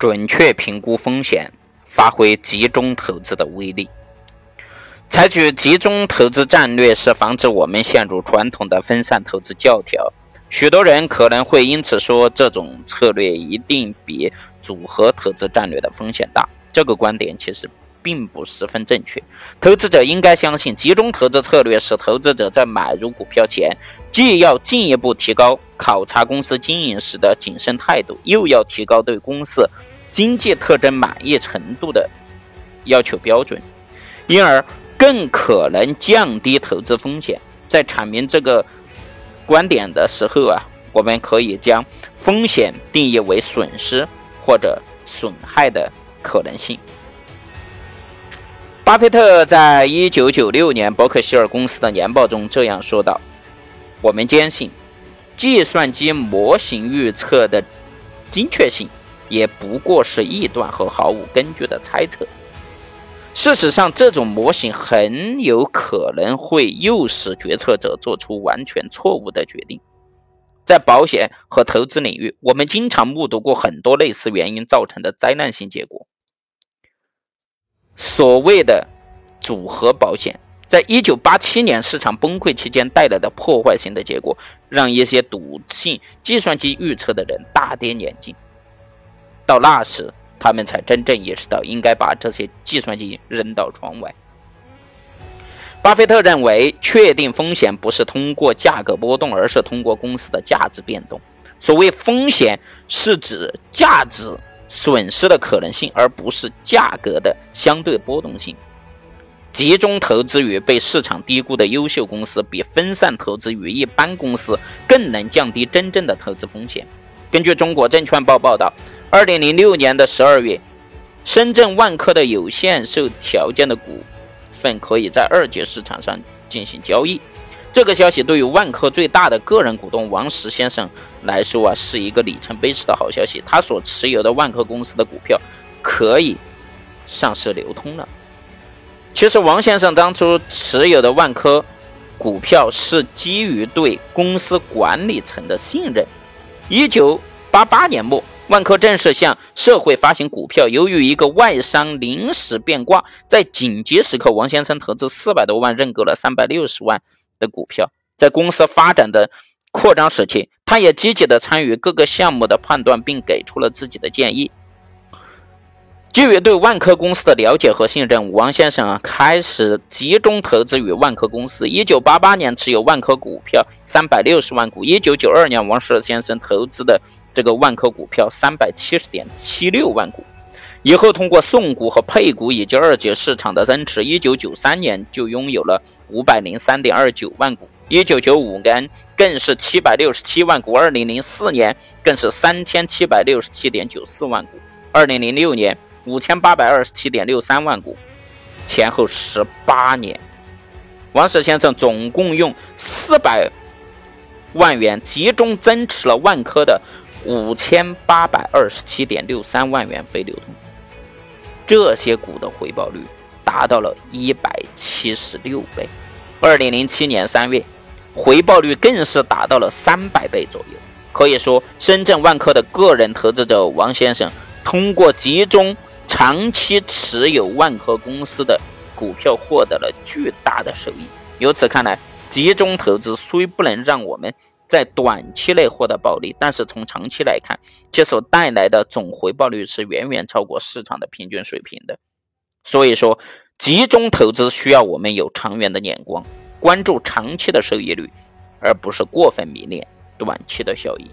准确评估风险，发挥集中投资的威力。采取集中投资战略是防止我们陷入传统的分散投资教条。许多人可能会因此说，这种策略一定比组合投资战略的风险大。这个观点其实并不十分正确。投资者应该相信，集中投资策略使投资者在买入股票前，既要进一步提高考察公司经营时的谨慎态度，又要提高对公司经济特征满意程度的要求标准，因而。更可能降低投资风险。在阐明这个观点的时候啊，我们可以将风险定义为损失或者损害的可能性。巴菲特在一九九六年伯克希尔公司的年报中这样说道：“我们坚信，计算机模型预测的精确性也不过是臆断和毫无根据的猜测。”事实上，这种模型很有可能会诱使决策者做出完全错误的决定。在保险和投资领域，我们经常目睹过很多类似原因造成的灾难性结果。所谓的组合保险，在一九八七年市场崩溃期间带来的破坏性的结果，让一些笃信计算机预测的人大跌眼镜。到那时，他们才真正意识到应该把这些计算机扔到窗外。巴菲特认为，确定风险不是通过价格波动，而是通过公司的价值变动。所谓风险，是指价值损失的可能性，而不是价格的相对波动性。集中投资于被市场低估的优秀公司，比分散投资于一般公司更能降低真正的投资风险。根据中国证券报报道。二零零六年的十二月，深圳万科的有限受条件的股份可以在二级市场上进行交易。这个消息对于万科最大的个人股东王石先生来说啊，是一个里程碑式的好消息。他所持有的万科公司的股票可以上市流通了。其实，王先生当初持有的万科股票是基于对公司管理层的信任。一九八八年末。万科正式向社会发行股票，由于一个外商临时变卦，在紧急时刻，王先生投资四百多万认购了三百六十万的股票。在公司发展的扩张时期，他也积极的参与各个项目的判断，并给出了自己的建议。基于对万科公司的了解和信任，王先生啊开始集中投资于万科公司。一九八八年持有万科股票三百六十万股。一九九二年，王石先生投资的这个万科股票三百七十点七六万股。以后通过送股和配股以及二级市场的增持，一九九三年就拥有了五百零三点二九万股。一九九五年更是七百六十七万股。二零零四年更是三千七百六十七点九四万股。二零零六年。五千八百二十七点六三万股，前后十八年，王石先生总共用四百万元集中增持了万科的五千八百二十七点六三万元非流通，这些股的回报率达到了一百七十六倍。二零零七年三月，回报率更是达到了三百倍左右。可以说，深圳万科的个人投资者王先生通过集中。长期持有万科公司的股票，获得了巨大的收益。由此看来，集中投资虽不能让我们在短期内获得暴利，但是从长期来看，其所带来的总回报率是远远超过市场的平均水平的。所以说，集中投资需要我们有长远的眼光，关注长期的收益率，而不是过分迷恋短期的效益。